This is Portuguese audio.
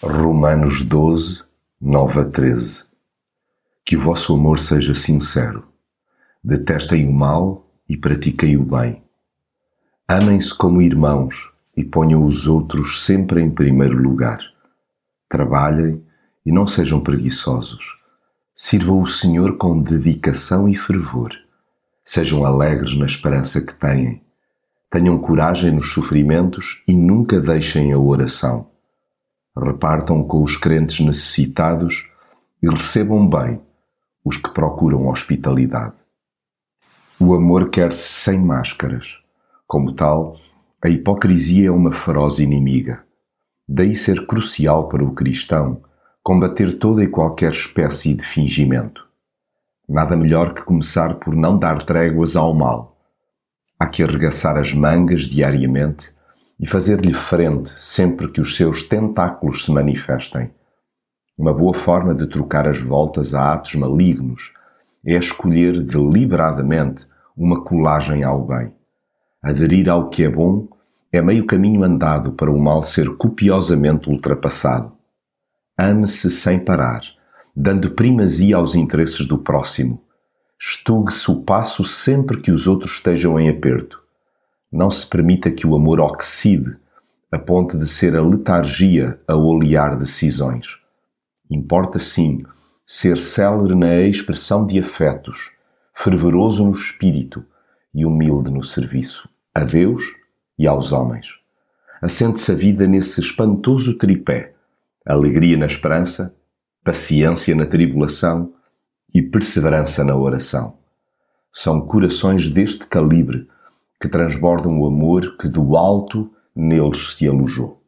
Romanos 12, 9 a 13 Que o vosso amor seja sincero. Detestem o mal e pratiquem o bem. Amem-se como irmãos e ponham os outros sempre em primeiro lugar. Trabalhem e não sejam preguiçosos. Sirvam o Senhor com dedicação e fervor. Sejam alegres na esperança que têm. Tenham coragem nos sofrimentos e nunca deixem a oração repartam com os crentes necessitados e recebam bem os que procuram hospitalidade. O amor quer-se sem máscaras. Como tal, a hipocrisia é uma feroz inimiga. Daí ser crucial para o cristão combater toda e qualquer espécie de fingimento. Nada melhor que começar por não dar tréguas ao mal. Há que arregaçar as mangas diariamente e fazer-lhe frente sempre que os seus tentáculos se manifestem. Uma boa forma de trocar as voltas a atos malignos é escolher deliberadamente uma colagem ao bem. Aderir ao que é bom é meio caminho andado para o mal ser copiosamente ultrapassado. Ame-se sem parar, dando primazia aos interesses do próximo. Estugue-se o passo sempre que os outros estejam em aperto não se permita que o amor oxide, a ponto de ser a letargia a olear decisões. Importa sim ser célere na expressão de afetos, fervoroso no espírito e humilde no serviço a Deus e aos homens. Assente-se a vida nesse espantoso tripé: alegria na esperança, paciência na tribulação e perseverança na oração. São corações deste calibre que transbordam o amor que do alto neles se alojou.